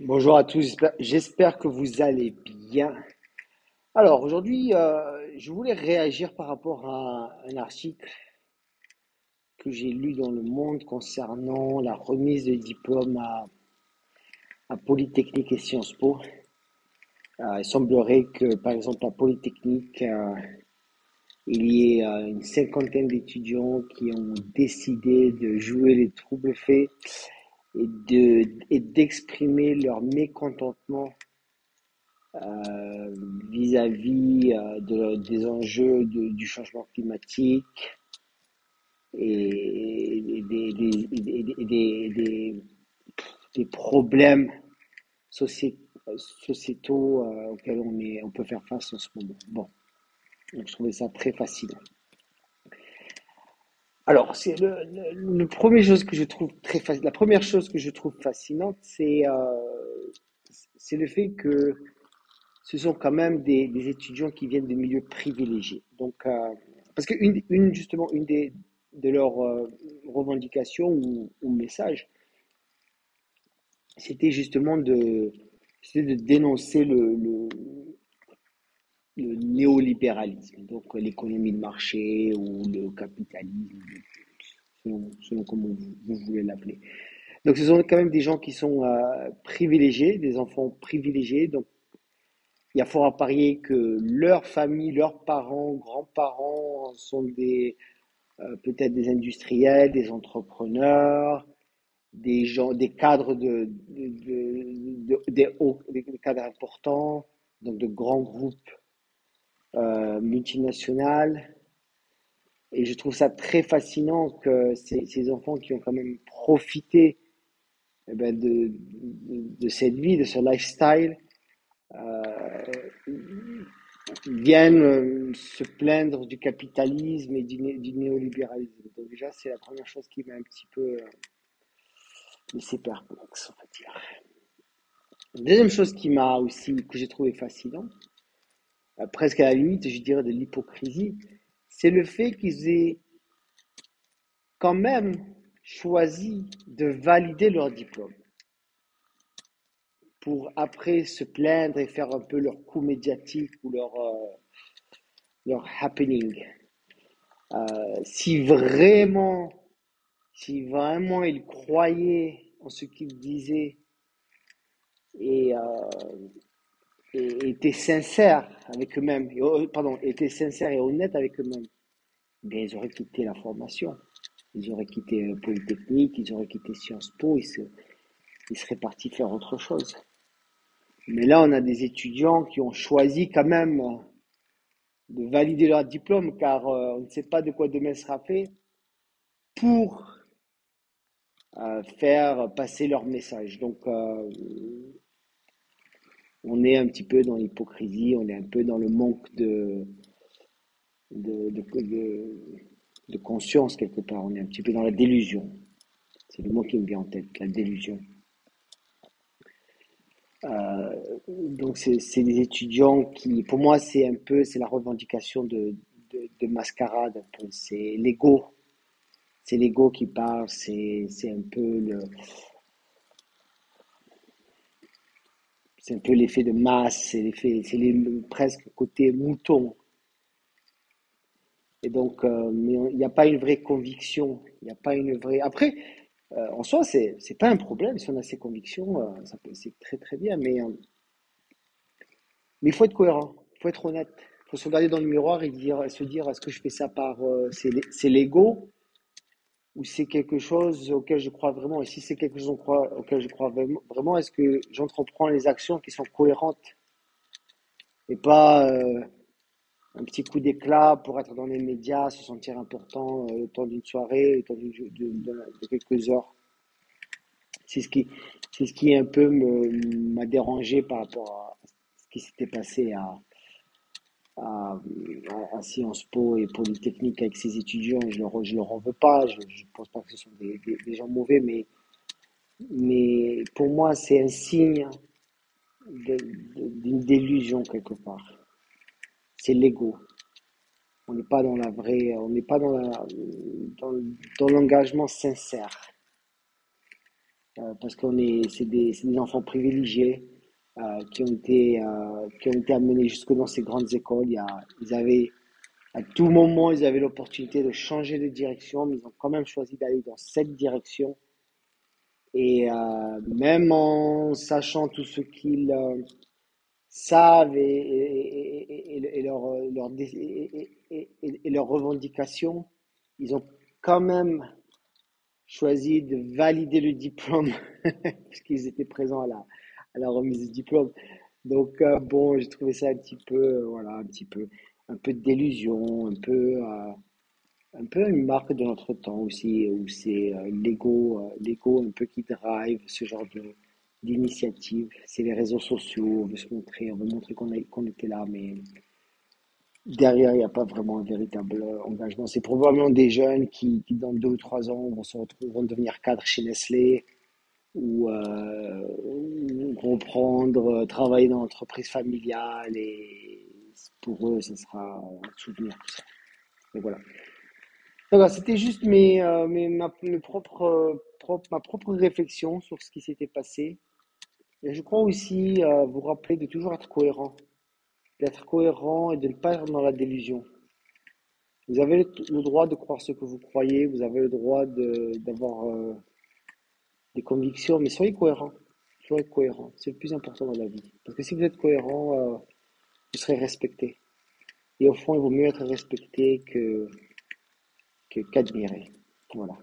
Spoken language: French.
Bonjour à tous, j'espère que vous allez bien. Alors aujourd'hui, euh, je voulais réagir par rapport à un article que j'ai lu dans Le Monde concernant la remise de diplôme à, Polytechnique et Sciences Po. Euh, il semblerait que par exemple à Polytechnique, euh, il y ait une cinquantaine d'étudiants qui ont décidé de jouer les troubles faits et de et d'exprimer leur mécontentement euh, vis-à-vis euh, de- des enjeux du changement climatique et, et des, des, des, des, problèmes soci- sociétaux euh, auxquels on est, on peut faire face en ce moment. Bon, donc je trouvais ça très fascinant. Alors, c'est le, le, premier chose que je trouve très la première chose que je trouve fascinante, c'est euh, c'est le fait que ce sont quand même des, étudiants qui viennent de milieux privilégiés. Donc, euh, parce que une, une, justement, une des, de leurs euh, revendications ou, messages, c'était justement de, dénoncer le, le néolibéralisme, donc l'économie de marché ou le capitalisme, selon, selon comment vous, vous voulez l'appeler. Donc, ce sont quand même des gens qui sont euh, privilégiés, des enfants privilégiés. Donc, il y a fort à parier que leur famille, leurs parents, grands-parents sont des euh, peut-être des industriels, des entrepreneurs, des gens, des cadres de, des cadres importants, donc de grands groupes euh, multinationaux. Et je trouve ça très fascinant que ces, enfants qui ont quand même profité eh ben, de, de, cette vie, de ce lifestyle, euh, viennent euh, se plaindre du capitalisme et du, du néolibéralisme. Donc déjà, c'est la première chose qui m'a un petit peu euh, laissé perplexe, on va dire. Deuxième chose qui m'a aussi, que j'ai trouvé fascinant, presque à la limite, je dirais, de l'hypocrisie, c'est le fait qu'ils aient quand même choisi de valider leur diplôme pour après se plaindre et faire un peu leur coup médiatique ou leur, euh, leur happening. Euh, si vraiment, si vraiment ils croyaient en ce qu'ils disaient et, euh, étaient sincères avec eux-mêmes, euh, pardon, étaient sincères et honnêtes avec eux-mêmes, bien, ils auraient quitté la formation. Ils auraient quitté euh, Polytechnique, ils auraient quitté Sciences Po, ils, se- ils seraient partis faire autre chose. Mais là, on a des étudiants qui ont choisi quand même euh, de valider leur diplôme car on ne sait pas de quoi demain sera fait pour faire passer leur message. Donc, euh, on est un petit peu dans l'hypocrisie, on est un peu dans le manque de, de, de, conscience quelque part, on est un petit peu dans la délusion. C'est le mot qui me vient en tête, la délusion. Euh, donc, c'est des étudiants qui, pour moi, c'est un peu, c'est la revendication de, de, de mascarade. C'est l'ego, c'est l'ego qui parle, c'est un peu le, c'est un peu l'effet de masse, c'est l'effet, c'est presque côté mouton. Et donc, euh, mais il n'y a pas une vraie conviction, il n'y a pas une vraie. Après, euh, en soi, c'est c'est pas un problème si on a ses convictions, euh, c'est très très bien, mais mais il faut être cohérent, il faut être honnête, il faut se regarder dans le miroir et dire, se dire, est-ce que je fais ça par, c'est l'ego ou c'est quelque chose auquel je crois vraiment? Et si c'est quelque chose auquel je crois vraiment, est-ce que j'entreprends les actions qui sont cohérentes et pas euh, un petit coup d'éclat pour être dans les médias, se sentir important euh, le temps d'une soirée, le temps de, de- quelques heures? C'est ce qui, c'est ce qui un peu m'a dérangé par rapport à ce qui s'était passé à, à, à Sciences Po et Polytechnique avec ces étudiants. Je leur, je leur en veux pas, je ne pense pas que ce sont des, des- gens mauvais, mais, mais pour moi, c'est un signe d'une délusion quelque part. C'est l'ego. On n'est pas dans la vraie, on n'est pas dans la, dans, l'engagement sincère. euh, parce qu'on est, c'est des, enfants privilégiés euh, qui ont été, euh, qui ont été amenés jusque dans ces grandes écoles. Il y a, ils avaient, à tout moment, ils avaient l'opportunité de changer de direction, mais ils ont quand même choisi d'aller dans cette direction. Et euh, même en sachant tout ce qu'ils euh, savent et, et, et, et leurs leur, et, leurs revendications, ils ont quand même choisi de valider le diplôme puisqu'ils étaient présents à la, à la remise du diplôme. Donc euh, bon, j'ai trouvé ça un petit peu, euh, voilà, un petit peu, un peu de délusion, un peu, euh, un peu une marque de notre temps aussi, où c'est l'ego, l'ego un peu qui drive ce genre de d'initiative. C'est les réseaux sociaux, on veut se montrer, on veut montrer qu'on qu'on était là, mais derrière, il n'y a pas vraiment un véritable engagement. C'est probablement des jeunes qui, qui, dans deux ou trois ans, vont se retrouver, vont devenir cadres chez Nestlé ou, euh, ou reprendre, euh, travailler dans l'entreprise familiale et pour eux, ce sera un souvenir. Et voilà. C'était juste mes, euh, mes, ma, mes propres, euh, propre- ma propre réflexion sur ce qui s'était passé. Et je crois aussi euh, vous rappeler de toujours être cohérent, d'être cohérent et de ne pas être dans la délusion. Vous avez le, droit de croire ce que vous croyez, vous avez le droit d'avoir euh, des convictions, mais soyez cohérent. Soyez cohérent, c'est le plus important dans la vie. Parce que si vous êtes cohérent, euh, vous serez respecté. Et au fond, il vaut mieux être respecté que, qu'admiré. Voilà.